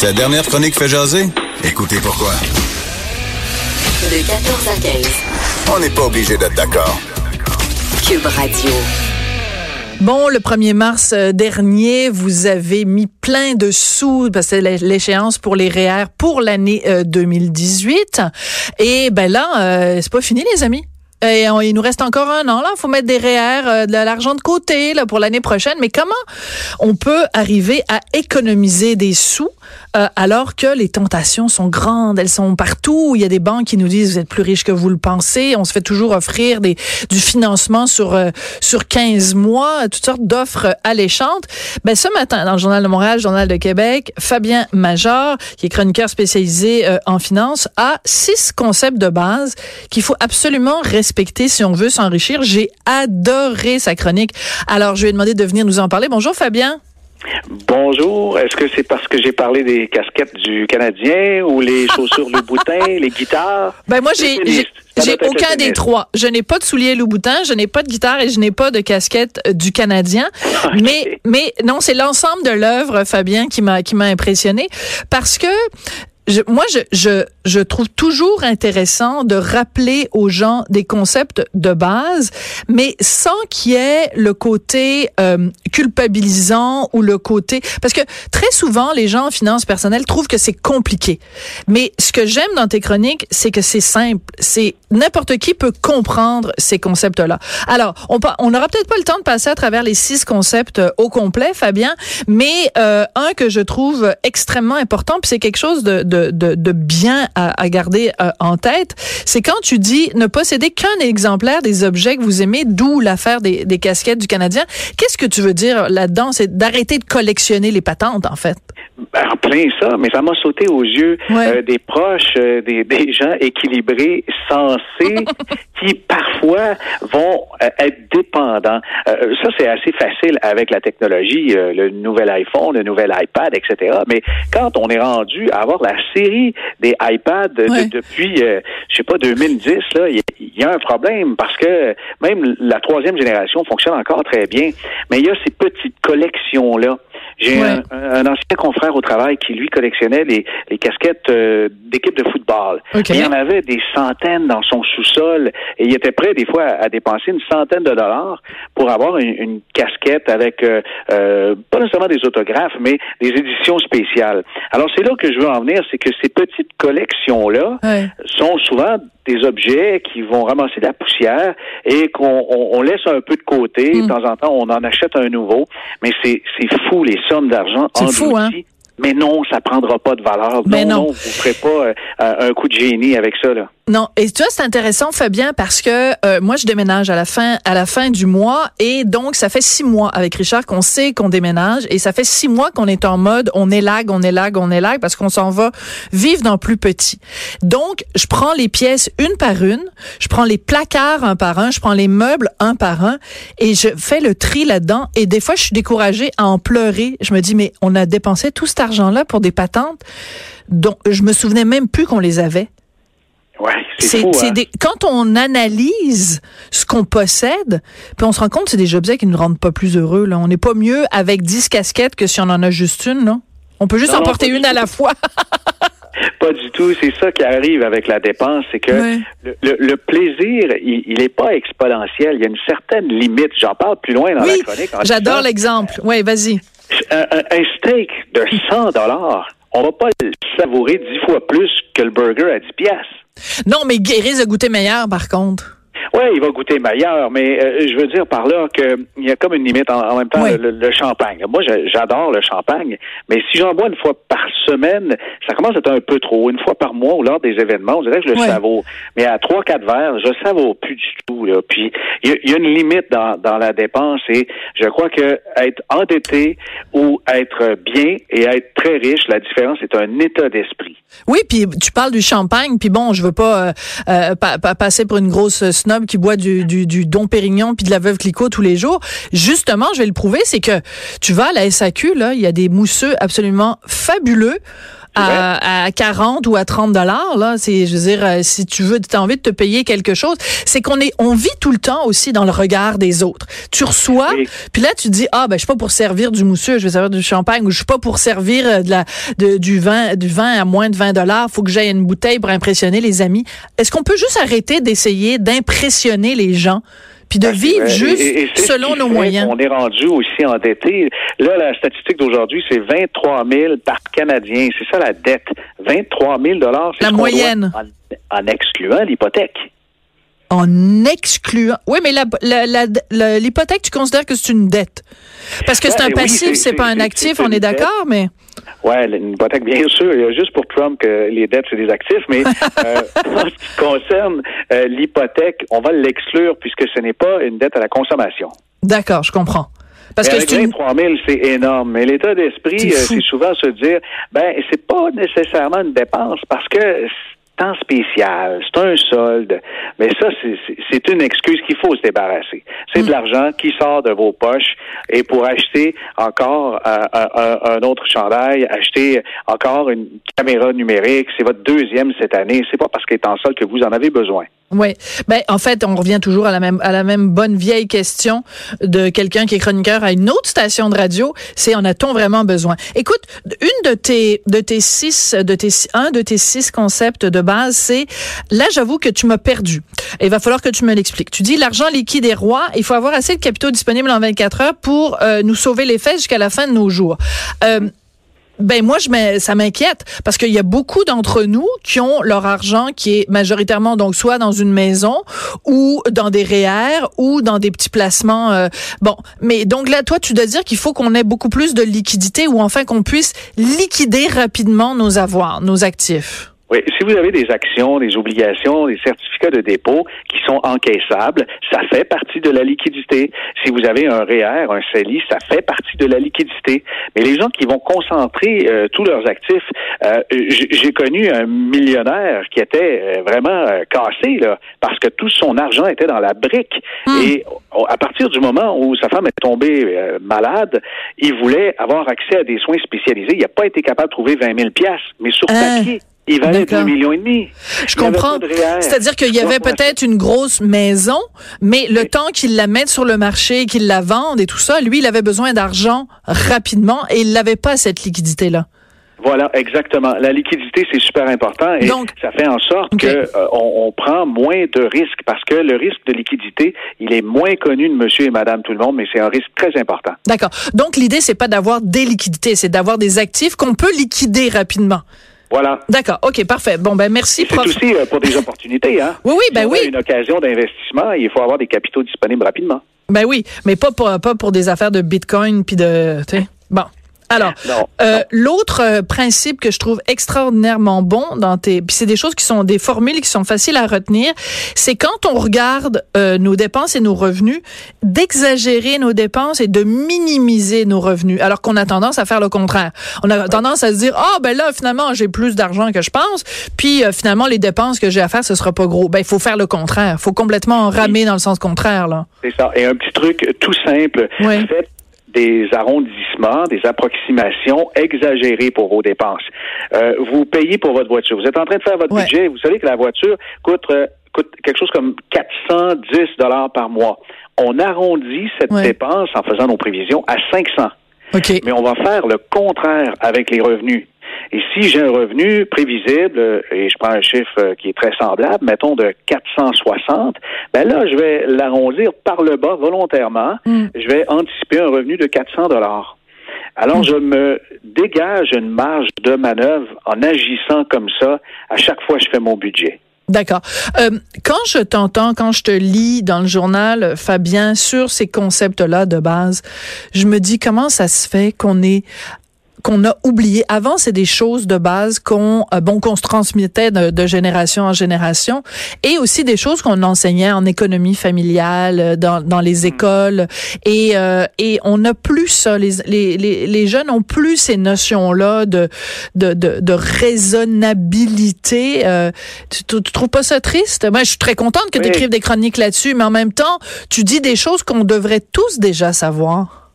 Cette dernière chronique fait jaser? Écoutez pourquoi. De 14 à 15. On n'est pas obligé d'être d'accord. Cube Radio. Bon, le 1er mars euh, dernier, vous avez mis plein de sous, parce que c'est l'échéance pour les REER pour l'année 2018. Et ben là, euh, c'est pas fini, les amis. Et il nous reste encore un an là, faut mettre des REER, euh, de l'argent de côté là pour l'année prochaine. Mais comment on peut arriver à économiser des sous euh, alors que les tentations sont grandes, elles sont partout. Il y a des banques qui nous disent vous êtes plus riche que vous le pensez. On se fait toujours offrir des, du financement sur euh, sur 15 mois, toutes sortes d'offres alléchantes. Ben ce matin dans le journal de Montréal, journal de Québec, Fabien Major, qui est chroniqueur spécialisé en finance, a six concepts de base qu'il faut absolument respecter si on veut s'enrichir. J'ai adoré sa chronique. Alors, je lui ai demandé de venir nous en parler. Bonjour, Fabien. Bonjour. Est-ce que c'est parce que j'ai parlé des casquettes du Canadien ou les chaussures Louboutin, les guitares? Ben moi, j'ai j'ai aucun des trois. Je n'ai pas de souliers Louboutin, je n'ai pas de guitare et je n'ai pas de casquette euh, du Canadien. Mais mais non, c'est l'ensemble de l'œuvre, Fabien, qui m'a qui m'a impressionné parce que moi, je, je, je trouve toujours intéressant de rappeler aux gens des concepts de base, mais sans qu'il y ait le côté euh, culpabilisant ou le côté... Parce que très souvent, les gens en finance personnelle trouvent que c'est compliqué. Mais ce que j'aime dans tes chroniques, c'est que c'est simple. C'est n'importe qui peut comprendre ces concepts-là. Alors, on, on n'aura peut-être pas le temps de passer à travers les six concepts euh, au complet, Fabien, mais euh, un que je trouve extrêmement important, puis c'est quelque chose de, de de, bien à, garder euh, en tête, c'est quand tu dis ne posséder qu'un exemplaire des objets que vous aimez, d'où l'affaire des, des casquettes du Canadien. Qu'est-ce que tu veux dire là-dedans? C'est d'arrêter de collectionner les patentes, en fait. Ben, en plein ça, mais ça m'a sauté aux yeux euh, des proches, euh, des, des, gens équilibrés, sensés, qui parfois vont euh, être dépendants. ça, c'est assez facile avec la technologie, le nouvel iPhone, le nouvel iPad, etc. Mais quand on est rendu à avoir la série des iPads depuis, je sais pas, 2010, là, il y, y, a un problème parce que même la troisième génération fonctionne encore très bien, mais il y a ces petites collections là. J'ai un, ancien confrère au travail qui, lui, collectionnait les, les casquettes euh, d'équipes de football. Il y en avait des centaines dans son sous-sol et il était prêt, des fois, à dépenser une centaine de dollars pour avoir une, casquette avec, euh, euh, pas nécessairement des autographes, mais des éditions spéciales. Alors, c'est là que je veux en venir, c'est que ces petites collections-là sont souvent des objets qui vont ramasser de la poussière et qu'on laisse un peu de côté. De hmm. temps en temps, on en achète un nouveau. Mais c'est fou les sommes d'argent en fou, hein? Mais non, ça prendra pas de valeur. Mais non, non, vous ferez pas euh, un coup de génie avec ça là. Non, et tu vois, c'est intéressant, Fabien, parce que euh, moi, je déménage à la fin à la fin du mois, et donc ça fait six mois avec Richard qu'on sait qu'on déménage, et ça fait six mois qu'on est en mode on élague, on élague, on élague, parce qu'on s'en va vivre dans plus petit. Donc, je prends les pièces une par une, je prends les placards un par un, je prends les meubles un par un, et je fais le tri là-dedans. Et des fois, je suis découragée à en pleurer. Je me dis mais on a dépensé tout cet argent-là pour des patentes dont je me souvenais même plus qu'on les avait. Ouais, c'est hein. quand on analyse ce qu'on possède, puis on se rend compte que c'est des objets qui ne nous rendent pas plus heureux. Là. On n'est pas mieux avec 10 casquettes que si on en a juste une. Non? On peut juste en porter une à la fois. pas du tout. C'est ça qui arrive avec la dépense, c'est que le, plaisir, il n'est pas exponentiel. Il y a une certaine limite. J'en parle plus loin dans la chronique. J'adore l'exemple. Oui, vas-y. Un, un, steak de 100 dollars, on va pas le savourer dix fois plus que le burger à 10 piastres. Non, mais Guéris a goûté meilleur, par contre. Oui, il va goûter meilleur, mais euh, je veux dire par là qu'il y a comme une limite en, même temps le, champagne. Moi, j'adore le champagne, mais si j'en bois une fois par semaine, ça commence à être un peu trop. Une fois par mois ou lors des événements, on dirait que je le savoure. Mais à trois, quatre verres, je savoure plus du tout. Là. Puis il y, a une limite dans, dans la dépense et je crois que être endetté ou être bien et être très riche, la différence est un état d'esprit. Oui, puis tu parles du champagne, puis bon, je veux pas, euh, euh passer pour une grosse snob qui boit du, du, du Dom Pérignon puis de la Veuve Clicquot tous les jours. Justement, je vais le prouver, c'est que tu vas à la SAQ, là, il y a des mousseux absolument fabuleux à, à 40 ou à 30 dollars. Là, c'est, je veux dire, euh, si tu veux, tu as envie de te payer quelque chose, c'est qu'on est, on vit tout le temps aussi dans le regard des autres. Tu reçois, puis là tu dis ah ben je suis pas pour servir du mousseux, je vais servir du champagne ou je suis pas pour servir euh, de la de, du vin du vin à moins de 20 dollars. Faut que j'aille une bouteille pour impressionner les amis. Est-ce qu'on peut juste arrêter d'essayer d'impressionner les gens? Puis de vivre juste selon nos moyens. On est rendu aussi endetté. Là, la statistique d'aujourd'hui, c'est 23 000 par Canadien. C'est ça la dette. 23 000 dollars. La moyenne. En, excluant l'hypothèque. En excluant. Oui, mais l'hypothèque, tu considères que c'est une dette? Parce que c'est un passif, c'est pas un actif, on est d'accord, mais. Oui, une hypothèque, bien sûr. Il y a juste pour Trump que les dettes, c'est des actifs, mais euh, en ce qui concerne euh, l'hypothèque, on va l'exclure puisque ce n'est pas une dette à la consommation. D'accord, je comprends. Parce que avec 23 000, c'est énorme. Mais l'état d'esprit, euh, c'est souvent se dire, ben, c'est pas nécessairement une dépense parce que temps spécial, c'est un solde. Mais ça, c'est une excuse qu'il faut se débarrasser. C'est de mm. l'argent qui sort de vos poches et pour acheter encore un, un, autre chandail, acheter encore une caméra numérique, c'est votre deuxième cette année. C'est pas parce qu'elle est en solde que vous en avez besoin. Oui. Ben, en fait, on revient toujours à la même, à la même bonne vieille question de quelqu'un qui est chroniqueur à une autre station de radio. C'est en a-t-on vraiment besoin? Écoute, une de tes, de tes six, de tes, un de tes six concepts de base, c'est, là, j'avoue que tu m'as perdu. il va falloir que tu me l'expliques. Tu dis l'argent liquide est roi. Il faut avoir assez de capitaux disponibles en 24 heures pour euh, nous sauver les fesses jusqu'à la fin de nos jours. Euh, ben moi, je ça m'inquiète parce qu'il y a beaucoup d'entre nous qui ont leur argent qui est majoritairement donc soit dans une maison ou dans des REER ou dans des petits placements. Euh, bon, mais donc là, toi, tu dois dire qu'il faut qu'on ait beaucoup plus de liquidité ou enfin qu'on puisse liquider rapidement nos avoirs, nos actifs. Oui, si vous avez des actions, des obligations, des certificats de dépôt qui sont encaissables, ça fait partie de la liquidité. Si vous avez un REER, un CELI, ça fait partie de la liquidité. Mais les gens qui vont concentrer euh, tous leurs actifs, euh, j'ai connu un millionnaire qui était euh, vraiment cassé là, parce que tout son argent était dans la brique. Hmm. Et à partir du moment où sa femme est tombée malade, il voulait avoir accès à des soins spécialisés. Il n'a pas été capable de trouver 20 000 piastres, mais sur hein? papier. Il valait 2 millions et demi. Je comprends. C'est-à-dire qu'il y avait peut-être une grosse maison, mais le temps qu'il la mette sur le marché, qu'il la vende et tout ça, lui, il avait besoin d'argent rapidement et il n'avait pas cette liquidité-là. Voilà, exactement. La liquidité, c'est super important et ça fait en sorte qu'on que euh, on, prend moins de risques parce que le risque de liquidité, il est moins connu de monsieur et madame tout le monde, mais c'est un risque très important. D'accord. Donc l'idée, c'est pas d'avoir des liquidités, c'est d'avoir des actifs qu'on peut liquider rapidement. Voilà. D'accord. OK, parfait. Bon, ben merci, C'est aussi euh, pour des opportunités, hein? Oui, oui, ben oui. une occasion d'investissement, il faut avoir des capitaux disponibles rapidement. Ben oui, mais pas pour, pas pour des affaires de Bitcoin puis de... Bon. Alors, euh, l'autre euh, principe que je trouve extraordinairement bon dans tes, puis c'est des choses qui sont des formules qui sont faciles à retenir, c'est quand on regarde euh, nos dépenses et nos revenus, d'exagérer nos dépenses et de minimiser nos revenus, alors qu'on a tendance à faire le contraire. On a tendance à se dire, ah oh, ben là finalement j'ai plus d'argent que je pense, puis finalement les dépenses que j'ai à faire ce sera pas gros. Ben il faut faire le contraire, il faut complètement ramer dans le sens contraire là. C'est ça. Et un petit truc tout simple, oui des arrondissements, des approximations exagérées pour vos dépenses. Euh, vous payez pour votre voiture. Vous êtes en train de faire votre budget. Vous savez que la voiture coûte, euh, coûte quelque chose comme 410 dollars par mois. On arrondit cette dépense en faisant nos prévisions à 500. Mais on va faire le contraire avec les revenus. Et si j'ai un revenu prévisible, euh, et je prends un chiffre euh, qui est très semblable, mettons de 460, ben là, je vais l'arrondir par le bas volontairement. Hmm. Je vais anticiper un revenu de 400 dollars. Alors, hmm. je me dégage une marge de manœuvre en agissant comme ça à chaque fois que je fais mon budget. D'accord. Euh, quand je t'entends, quand je te lis dans le journal, Fabien, sur ces concepts-là de base, je me dis comment ça se fait qu'on est qu'on a oublié. Avant, c'est des choses de base qu'on euh, bon qu'on se transmettait de, génération en génération, et aussi des choses qu'on enseignait en économie familiale euh, dans, dans les hmm. écoles. Et euh, et on n'a plus ça. Les, les, les, jeunes ont plus ces notions là de de, de, de raisonnabilité. tu, tu, trouves pas ça triste? Moi, je suis très contente que tu écrives des chroniques là-dessus, mais en même temps, tu dis des choses qu'on devrait tous déjà savoir.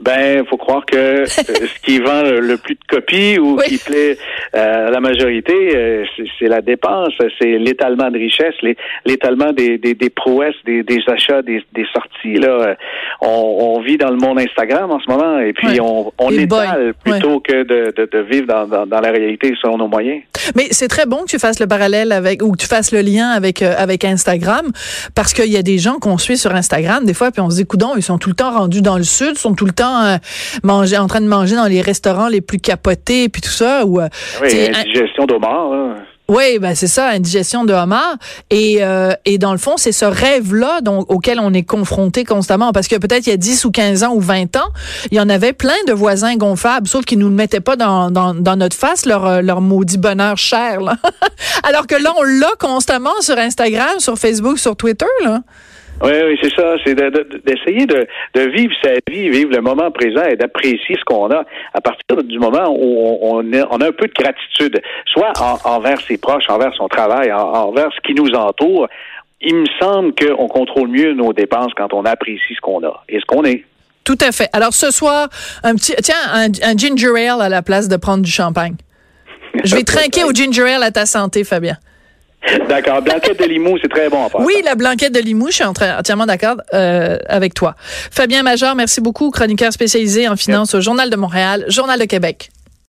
Ben, il faut croire que euh, ce qui vend le, plus de copies ou qui plaît euh, à la majorité, euh, c'est la dépense, c'est l'étalement de richesse, l'étalement des, des, des, prouesses, des, des achats, des, des, sorties. Là, on, on, vit dans le monde Instagram en ce moment et puis on, on étale plutôt que de, de, de vivre dans, dans, dans, la réalité selon nos moyens. Mais c'est très bon que tu fasses le parallèle avec ou que tu fasses le lien avec avec Instagram parce qu'il y a des gens qu'on suit sur Instagram des fois puis on se dit coudon ils sont tout le temps rendus dans le sud, sont tout le temps euh, manger, en train de manger dans les restaurants les plus capotés, puis tout ça. Ou, euh, oui, indigestion d'homard. Oui, ben c'est ça, indigestion de homard. Et, euh, et dans le fond, c'est ce rêve-là auquel on est confronté constamment. Parce que peut-être il y a 10 ou 15 ans ou 20 ans, il y en avait plein de voisins gonflables, sauf qu'ils nous le mettaient pas dans, dans, dans notre face, leur, leur maudit bonheur cher. Alors que là, on l'a constamment sur Instagram, sur Facebook, sur Twitter. Là. Oui, oui, c'est ça. C'est d'essayer de, de, vivre sa vie, vivre le moment présent et d'apprécier ce qu'on a à partir du moment où on, a, on a un peu de gratitude, soit envers ses proches, envers son travail, envers ce qui nous entoure. Il me semble qu'on contrôle mieux nos dépenses quand on apprécie ce qu'on a et ce qu'on est. Tout à fait. Alors ce soir, un petit, tiens, un, un ginger ale à la place de prendre du champagne. Je vais trinquer au ginger ale à ta santé, Fabien. D'accord. Blanquette de Limoux, c'est très bon. oui, la blanquette de Limoux, je suis entièrement d'accord euh, avec toi. Fabien Major, merci beaucoup, chroniqueur spécialisé en finance au Journal de Montréal, Journal de Québec.